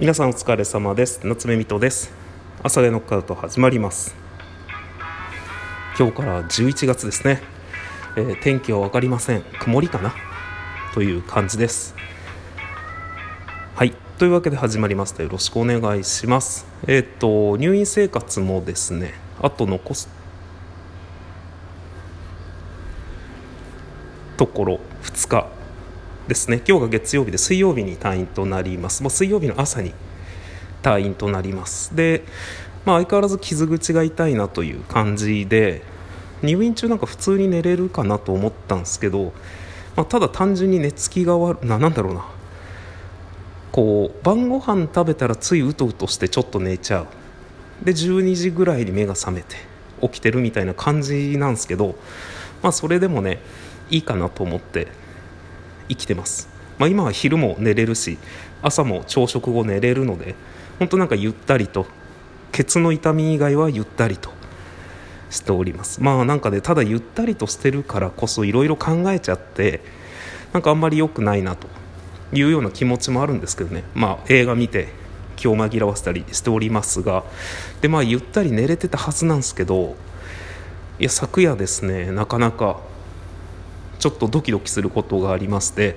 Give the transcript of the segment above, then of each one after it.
皆さんお疲れ様です。夏目水戸です。朝でノックアウト始まります。今日から11月ですね、えー、天気は分かりません。曇りかな？という感じです。はい。というわけで始まりました。よろしくお願いします。えっ、と入院生活もですねあと残すところ2日。ですね。今日が月曜日で水曜日に退院となります。もう水曜日の朝に退院となります。で、まあ、相変わらず傷口が痛いなという感じで入院中なんか普通に寝れるかなと思ったんですけど、まあ、ただ単純に寝つきが悪ななんだろうな。こう晩ご飯食べたらついうとうとしてちょっと寝ちゃう。で12時ぐらいに目が覚めて起きてるみたいな感じなんですけど、まあ、それでもねいいかなと思って生きてます、まあ、今は昼も寝れるし朝も朝食後寝れるので本当なんかゆったりとケツの痛み以外はゆったりとしております。まあなんかねただゆったりとしてるからこそいろいろ考えちゃってなんかあんまり良くないなというような気持ちもあるんですけどね。まあ映画見て気を紛らわせたりしておりますがでまあゆったり寝れてたはずなんですけどいや昨夜ですねなかなかちょっとドキドキすることがありまして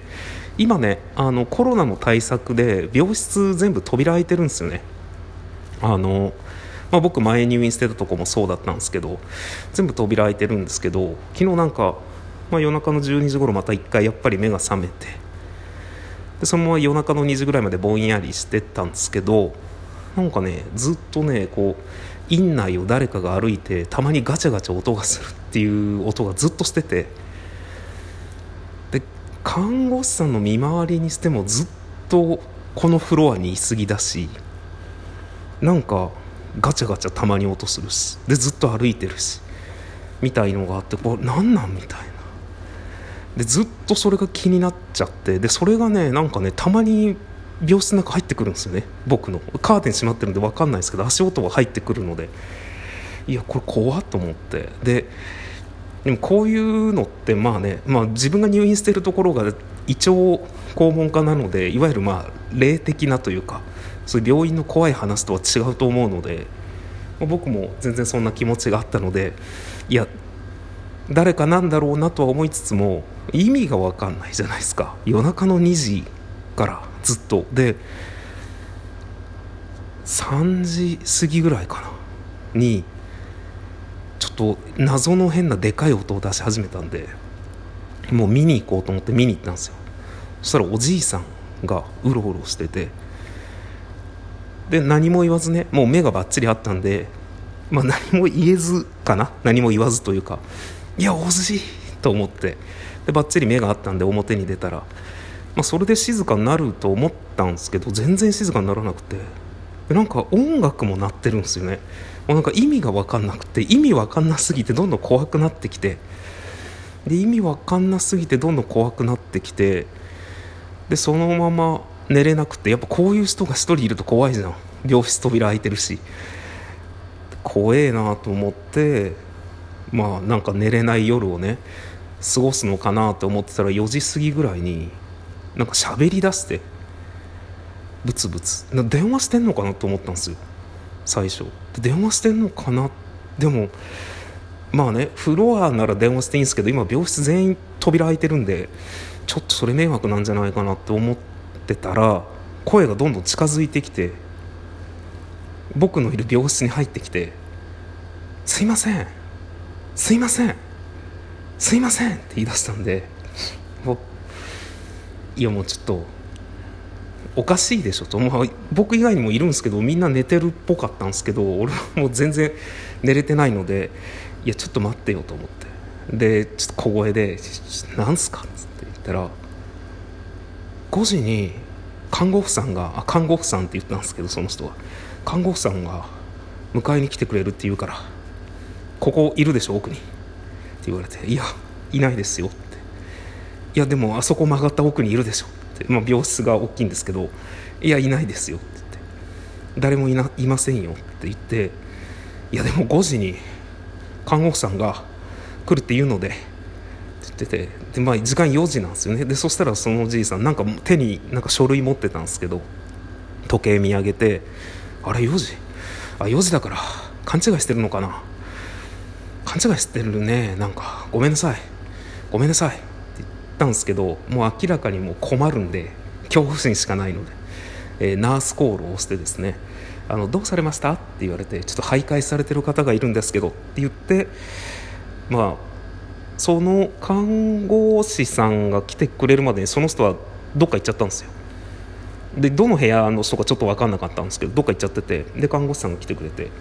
今ねあのコロナの対策で病室全部扉開いてるんですよね。あの、まあ、僕前入院してたとこもそうだったんですけど全部扉開いてるんですけど昨日なんか、まあ、夜中の12時頃また1回やっぱり目が覚めてでそのまま夜中の2時ぐらいまでぼんやりしてたんですけどなんかねずっとねこう院内を誰かが歩いてたまにガチャガチャ音がするっていう音がずっとしてて看護師さんの見回りにしてもずっとこのフロアにいすぎだしなんかガチャガチャたまに音するしでずっと歩いてるしみたいのがあってこれ何なん？みたいな。でずっとそれが気になっちゃってでそれがねなんかねたまに病室の中入ってくるんですよね僕の。カーテン閉まってるんで分かんないですけど足音が入ってくるので。いやこれ怖っと思って。ででもこういうのってまあね、まあ、自分が入院しているところが胃腸肛門科なのでいわゆるまあ霊的なというかそういう病院の怖い話とは違うと思うので、まあ、僕も全然そんな気持ちがあったのでいや誰かなんだろうなとは思いつつも意味が分かんないじゃないですか。夜中の2時からずっと。で3時過ぎぐらいかなにちょっと謎の変なでかい音を出し始めたんでもう見に行こうと思って見に行ったんですよ。そしたらおじいさんがうろうろしててで何も言わずねもう目がばっちりあったんで、まあ、何も言えずかな？何も言わずというかいやおじいと思ってでばっちり目があったんで表に出たら、まあ、それで静かになると思ったんですけど全然静かにならなくて。なんか音楽も鳴ってるんですよね。もうなんか意味が分かんなくて意味分かんなすぎてどんどん怖くなってきて。で意味分かんなすぎてどんどん怖くなってきて。でそのまま寝れなくて。やっぱこういう人が1人いると怖いじゃん。病室扉開いてるし。怖えなと思って。まあなんか寝れない夜をね過ごすのかなと思ってたら4時過ぎぐらいになんか喋りだして。ブツブツ。電話してんのかなと思ったんですよ。最初。電話してんのかな？でもまあねフロアなら電話していいんですけど今病室全員扉開いてるんでちょっとそれ迷惑なんじゃないかなって思ってたら声がどんどん近づいてきて僕のいる病室に入ってきて「すいません。すいません。すいません」って言い出したんでいやもうちょっとおかしいでしょと、まあ、僕以外にもいるんですけどみんな寝てるっぽかったんですけど俺はもう全然寝れてないのでいやちょっと待ってよと思って。でちょっと小声で「なんすか?」っつって言ったら5時に看護婦さんがあ看護婦さんって言ったんですけどその人は。看護婦さんが迎えに来てくれるって言うから「ここいるでしょ奥に」って言われて「いやいないですよ」って「いやでもあそこ曲がった奥にいるでしょ」まあ、病室が大きいんですけど「いやいないですよ」って言って「誰もいないませんよ」って言って「いやでも5時に看護婦さんが来るって言うので」って言っててで、まあ、時間4時なんですよね。でそしたらそのおじいさんなんか手になんか書類持ってたんですけど時計見上げてあれ4時？あ4時だから勘違いしてるのかな？勘違いしてるね。なんかごめんなさい。ごめんなさい。ったんですけどもう明らかにもう困るんで恐怖心しかないので、えー、ナースコールを押してですねあのどうされました？って言われてちょっと徘徊されてる方がいるんですけどって言ってまあその看護師さんが来てくれるまでにその人はどっか行っちゃったんですよ。でどの部屋の人かちょっと分かんなかったんですけどどっか行っちゃっててで看護師さんが来てくれて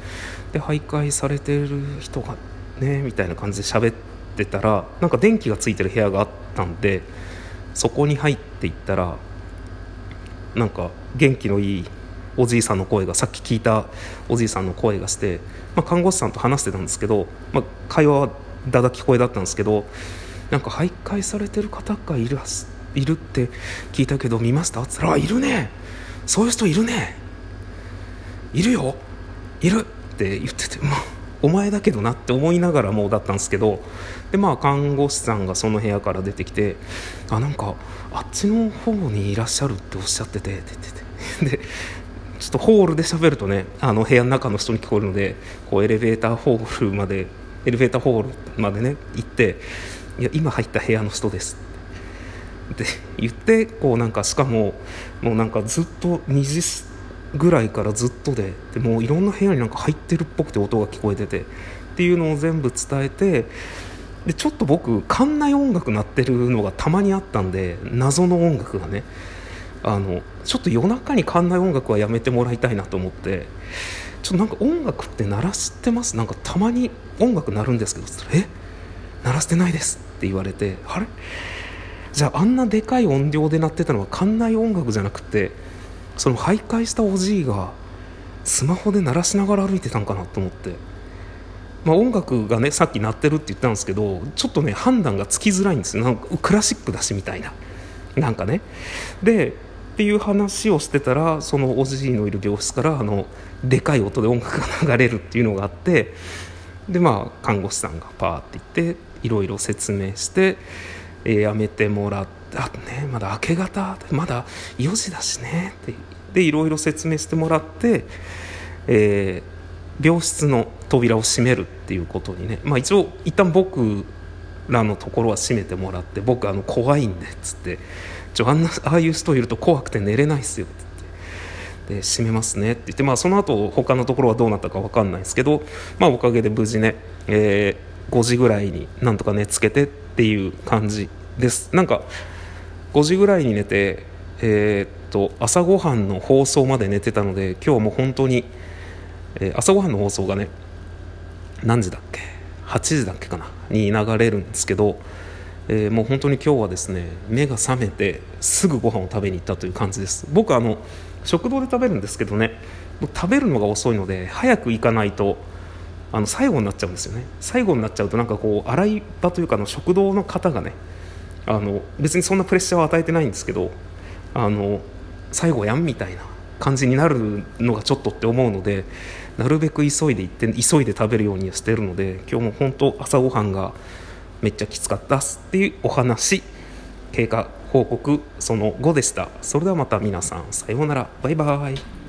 で徘徊されてる人がねみたいな感じで喋ってたらなんか電気がついてる部屋があったんでそこに入っていったらなんか元気のいいおじいさんの声がさっき聞いたおじいさんの声がして、まあ、看護師さんと話してたんですけど、まあ、会話はだだ聞こえだったんですけどなんか徘徊されてる方がいるいるって聞いたけど見ました？って言ったら「いるね。そういう人いるね。いるよ。いる」って言ってて、お前だけどなって思いながらもうだったんですけどでまあ看護師さんがその部屋から出てきて「あなんかあっちの方にいらっしゃるっておっしゃってて」って言っててでちょっとホールで喋るとねあの部屋の中の人に聞こえるのでこうエレベーターホールまでエレベーターホールまでね行って「いや今入った部屋の人です」って。言ってこうなんかしかももうなんかずっと2時ぐらいからずっとででもういろんな部屋になんか入ってるっぽくて音が聞こえててっていうのを全部伝えてでちょっと僕館内音楽鳴ってるのがたまにあったんで謎の音楽がねあのちょっと夜中に館内音楽はやめてもらいたいなと思ってちょっとなんか音楽って鳴らしてます？なんかたまに音楽鳴るんですけどえ？鳴らしてないですって言われてあれ？じゃああんなでかい音量で鳴ってたのは館内音楽じゃなくてその徘徊したおじいがスマホで鳴らしながら歩いてたんかなと思って、まあ、音楽がねさっき鳴ってるって言ったんですけどちょっとね判断がつきづらいんですよ。なんかクラシックだしみたいな。なんかね。でっていう話をしてたらそのおじいのいる病室からあのでかい音で音楽が流れるっていうのがあってでまあ看護師さんがパーって言っていろいろ説明して、えー、やめてもらってあねまだ明け方まだ4時だしねってでいろいろ説明してもらって、えー、病室の扉を閉めるっていうことにね、まあ、一応一旦僕らのところは閉めてもらって僕あの怖いんでっつってちょあんなああいう人いると怖くて寝れないっすよって言ってで閉めますねって言って、まあ、その後他のところはどうなったか分かんないですけど、まあ、おかげで無事ね、えー、5時ぐらいになんとか寝つけてっていう感じです。なんか5時ぐらいに寝てえー、っと朝ごはんの放送まで寝てたので今日はも本当に、えー、朝ごはんの放送がね何時だっけ？8時だっけかな？に流れるんですけどえー、もう本当に今日はですね目が覚めてすぐご飯を食べに行ったという感じです。僕あの食堂で食べるんですけどね食べるのが遅いので早く行かないとあの最後になっちゃうんですよね。最後になっちゃうとなんかこう洗い場というかの食堂の方がねあの別にそんなプレッシャーを与えてないんですけどあの最後やんみたいな感じになるのがちょっとって思うのでなるべく急いで行って急いで食べるようにしてるので今日も本当朝ごはんがめっちゃきつかったっすっていうお話経過報告その後でした。それではまた皆さんさようなら。バイバイ。